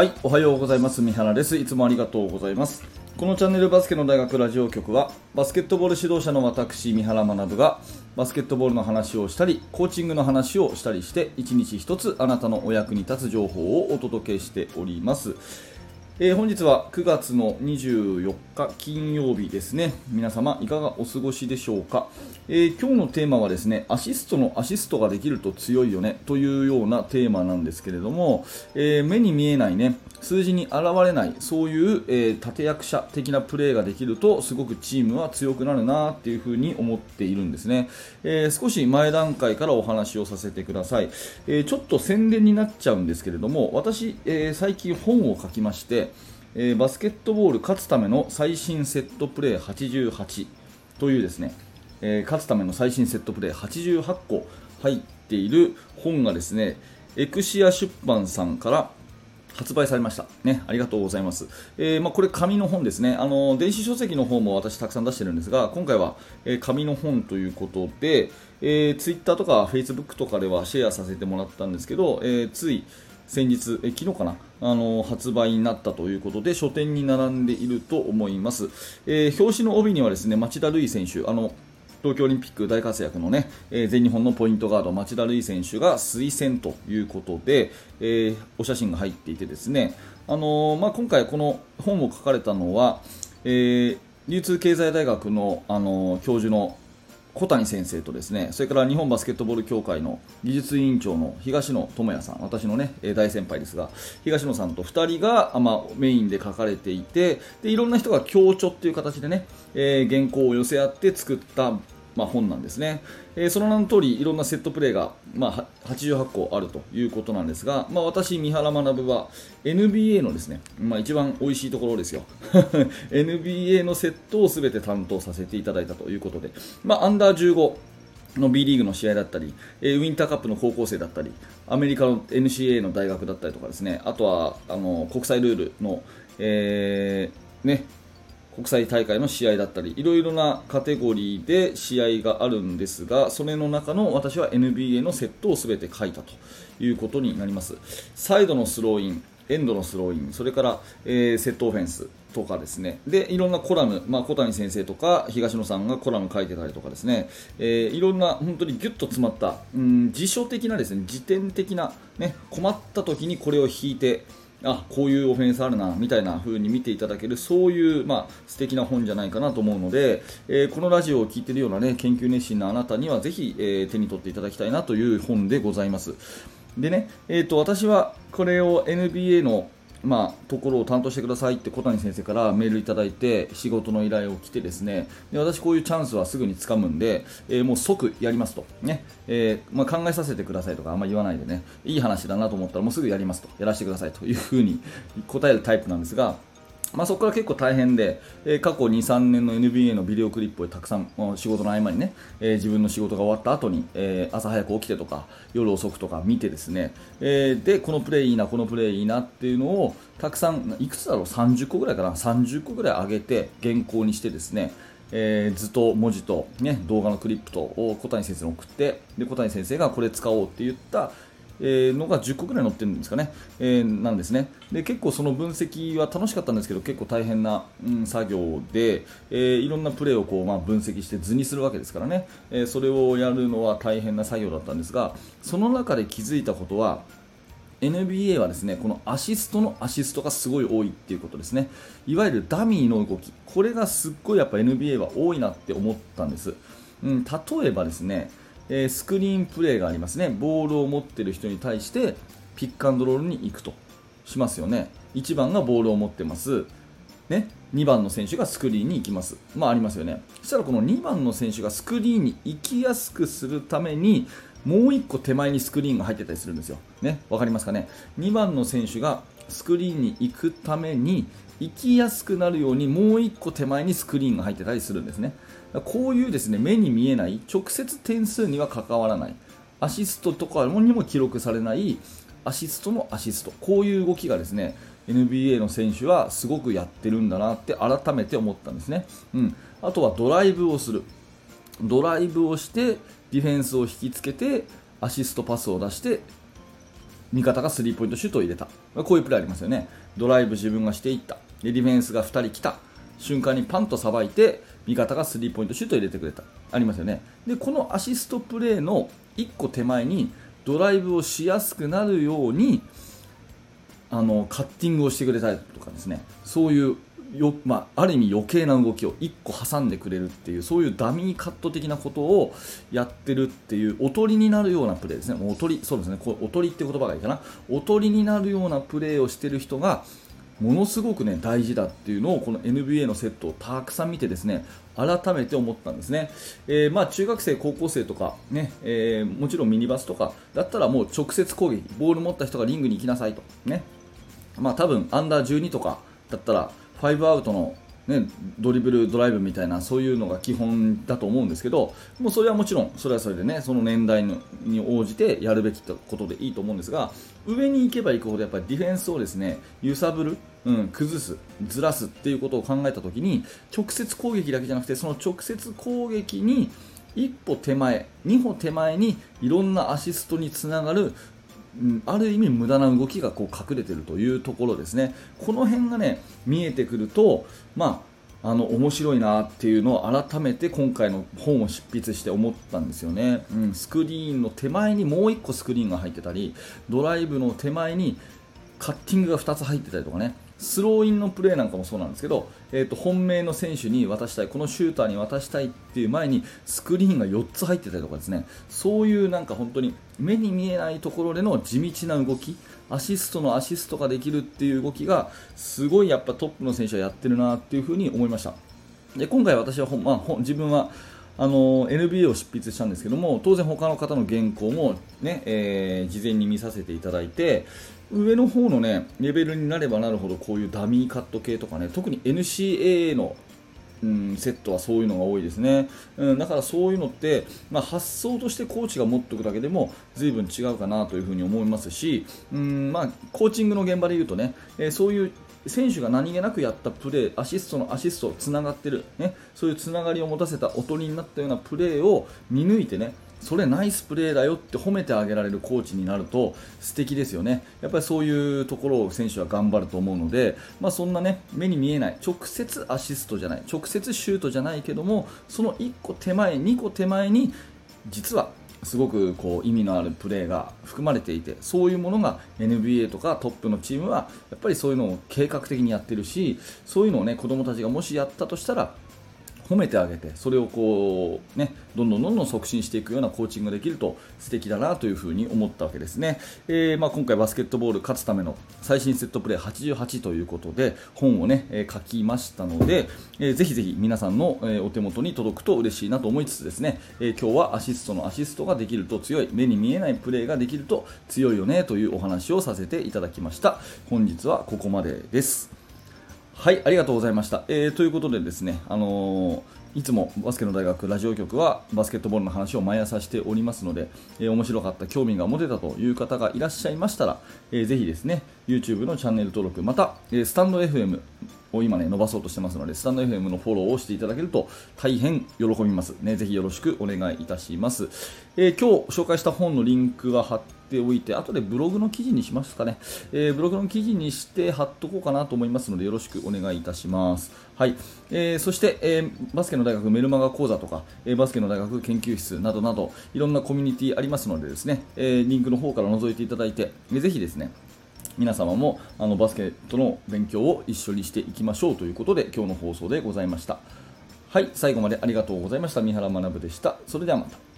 はい、おはようございます。三原です。いつもありがとうございます。このチャンネルバスケの大学ラジオ局は、バスケットボール指導者の私、三原学が、バスケットボールの話をしたり、コーチングの話をしたりして、一日一つあなたのお役に立つ情報をお届けしております。えー本日は9月の24日金曜日ですね。皆様いかがお過ごしでしょうか、えー今日のテーマはですねアシストのアシストができると強いよねというようなテーマなんですけれども、えー目に見えないね数字に現れないそういう、え立役者的なプレーができるとすごくチームは強くなるなっていうふうに思っているんですね、え少し前段階からお話をさせてください、えちょっと宣伝になっちゃうんですけれども私、え最近本を書きましてえーバスケットボール勝つための最新セットプレー88というですね、えー勝つための最新セットプレー88個入っている本がですねエクシア出版さんから発売されました。ね、ありがとうございます。えーまあ、これ紙の本ですね。あの電子書籍の方も私たくさん出してるんですが、今回は、えー紙の本ということで、えー、Twitter とか Facebook とかではシェアさせてもらったんですけど、えーつい先日、え昨日かな？あの発売になったということで書店に並んでいると思います、えー表紙の帯にはですね町田瑠唯選手あの東京オリンピック大活躍のね、えー全日本のポイントガード町田瑠唯選手が推薦ということで、えーお写真が入っていてですね、あのまあ、今回この本を書かれたのは、えー流通経済大学の、あの教授の小谷先生とですねそれから日本バスケットボール協会の技術委員長の東野智也さん私のね大先輩ですが東野さんと2人が、まあ、メインで書かれていてでいろんな人が協調っていう形でね、えー原稿を寄せ合って作ったまあ、本なんですね、えーその名の通りいろんなセットプレーが、まあ、88個あるということなんですが、まあ、私、三原学は NBA のですね、まあ、一番美味しいところですよ。NBA のセットを全て担当させていただいたということで、まあ、アンダー15の B リーグの試合だったり、えウィンターカップの高校生だったり、アメリカの NCAA の大学だったりとかですね、あとはあの国際ルールの、えーね、国際大会の試合だったりいろいろなカテゴリーで試合があるんですがそれの中の私は NBA のセットを全て書いたということになります。サイドのスローインエンドのスローインそれから、えーセットオフェンスとかですね。でいろんなコラム、まあ、小谷先生とか東野さんがコラム書いてたりとかですね、えーいろんな本当にギュッと詰まった、うん、辞書的なですね辞典的な、ね、困った時にこれを引いてあこういうオフェンスあるなみたいな風に見ていただけるそういう、まあ、素敵な本じゃないかなと思うので、えーこのラジオを聴いているような、ね、研究熱心なあなたにはぜひ、えー手に取っていただきたいなという本でございます。でね、えー、と私はこれを NBA の、まあ、ところを担当してくださいって小谷先生からメールいただいて仕事の依頼を来てですね。で私、こういうチャンスはすぐにつかむんで、えーもう即やりますと、ね。えーまあ、考えさせてくださいとかあんまり言わないでね。いい話だなと思ったらもうすぐやりますと。やらせてくださいというふうに答えるタイプなんですが。まあ、そこから結構大変で、えー過去2、3年の NBA のビデオクリップをたくさん仕事の合間にね、えー自分の仕事が終わった後に、えー朝早く起きてとか夜遅くとか見てですね、えーでこのプレーいいな、このプレーいいなっていうのをたくさんいくつだろう30個ぐらいかな30個ぐらい上げて原稿にしてですねえー図と文字と、ね、動画のクリップとを小谷先生に送ってで小谷先生がこれ使おうって言ったえーのが10個ぐらい載ってるんですかね、えーなんですね。で結構その分析は楽しかったんですけど結構大変な、うん作業で、えーいろんなプレーをこう、まあ、分析して図にするわけですからね、えーそれをやるのは大変な作業だったんですがその中で気づいたことは NBA はですねこのアシストのアシストがすごい多いっていうことですね。いわゆるダミーの動き。これがすっごいやっぱ NBA は多いなって思ったんです、うん、例えばですね、えースクリーンプレーがありますね。ボールを持ってる人に対してピックアンドロールに行くとしますよね。1番がボールを持ってます。ね、2番の選手がスクリーンに行きます、まあ、ありますよね、そしたらこの2番の選手がスクリーンに行きやすくするためにもう1個手前にスクリーンが入ってたりするんですよ、ね、わかりますかね、2番の選手がスクリーンに行くために行きやすくなるようにもう1個手前にスクリーンが入ってたりするんですね、こういうですね目に見えない直接点数には関わらないアシストとかにも記録されないアシストのアシスト。こういう動きがですね NBA の選手はすごくやってるんだなって改めて思ったんですね、うん、あとはドライブをする。ドライブをしてディフェンスを引きつけてアシストパスを出して味方がスリーポイントシュートを入れた。こういうプレーありますよね。ドライブ自分がしていった。でディフェンスが2人来た瞬間にパンとさばいて味方がスリーポイントシュートを入れてくれた。ありますよね。でこのアシストプレーの1個手前にドライブをしやすくなるようにあのカッティングをしてくれたりとかですね。そういうよ、まあ、ある意味余計な動きを1個挟んでくれるっていうそういうダミーカット的なことをやってるっていうおとりになるようなプレーですね。おとりそうですね。こおとりって言葉がいいかな。おとりになるようなプレーをしてる人がものすごくね大事だっていうのをこの NBA のセットをたくさん見てですね改めて思ったんですね、えー、まあ中学生、高校生とかね、えー、もちろんミニバスとかだったらもう直接攻撃ボール持った人がリングに行きなさいと。ね。まあ多分アンダー12とかだったら5アウトのね、ドリブル、ドライブみたいなそういうのが基本だと思うんですけどもうそれはもちろんそれはそれでねその年代に応じてやるべきことでいいと思うんですが上に行けば行くほどやっぱりディフェンスをですね揺さぶる、うん、崩す、ずらすっていうことを考えたときに直接攻撃だけじゃなくてその直接攻撃に一歩手前、二歩手前にいろんなアシストにつながるうんある意味無駄な動きがこう隠れているというところですね、この辺がね見えてくると、まあ、あの面白いなっていうのを改めて今回の本を執筆して思ったんですよね、うん、スクリーンの手前にもう1個スクリーンが入ってたりドライブの手前にカッティングが2つ入ってたりとかね。スローインのプレーなんかもそうなんですけど、えー、と本命の選手に渡したいこのシューターに渡したいっていう前にスクリーンが4つ入ってたりとかですね。そういうなんか本当に目に見えないところでの地道な動きアシストのアシストができるっていう動きがすごいやっぱトップの選手はやってるなっていうふに思いました。で今回私は、まあ、自分はあの NBA を執筆したんですけども当然他の方の原稿もね、えー、事前に見させていただいて上の方のねレベルになればなるほどこういうダミーカット系とかね特に NCAA のうん、セットはそういうのが多いですね、うん、だからそういうのって、まあ、発想としてコーチが持っておくだけでも随分違うかなというふに思いますし、うんまあ、コーチングの現場でいうとね、えー、そういう選手が何気なくやったプレーアシストのアシストつながってる、ね、そういうつながりを持たせたおとりになったようなプレーを見抜いてねそれナイスプレーだよって褒めてあげられるコーチになると素敵ですよね。やっぱりそういうところを選手は頑張ると思うので、まあ、そんなね目に見えない直接アシストじゃない直接シュートじゃないけどもその1個手前、2個手前に実はすごくこう意味のあるプレーが含まれていてそういうものが NBA とかトップのチームはやっぱりそういうのを計画的にやってるしそういうのをね子供たちがもしやったとしたら褒めてあげてそれをこう、ね、どんどんどんどん促進していくようなコーチングができると素敵だなというふに思ったわけですね、えー、まあ、今回バスケットボール勝つための最新セットプレー88ということで本をね、え、書きましたので、えー、ぜひぜひ皆さんの、えお手元に届くと嬉しいなと思いつつですね、え今日はアシストのアシストができると強い目に見えないプレーができると強いよねというお話をさせていただきました。本日はここまでです。はい、ありがとうございました。えー、ということでですね、あのー、いつもバスケの大学ラジオ局はバスケットボールの話を毎朝しておりますので、えー、面白かった、興味が持てたという方がいらっしゃいましたら、えー、ぜひですね、YouTube のチャンネル登録、また、えー、スタンド FM を今ね、伸ばそうとしてますので、スタンド FM のフォローをしていただけると大変喜びます。ね、ぜひよろしくお願いいたします。えー、今日紹介した本のリンクは貼ってておいて、後でブログの記事にしますかね、えー、ブログの記事にして貼っとこうかなと思いますので、よろしくお願いいたします。はい、えー、そして、えー、バスケの大学メルマガ講座とか、えー、バスケの大学研究室などなど、いろんなコミュニティありますのでですね、えー、リンクの方から覗いていただいて、ぜひですね、皆様もあのバスケットの勉強を一緒にしていきましょうということで今日の放送でございました。はい、最後までありがとうございました。三原学でした。それではまた。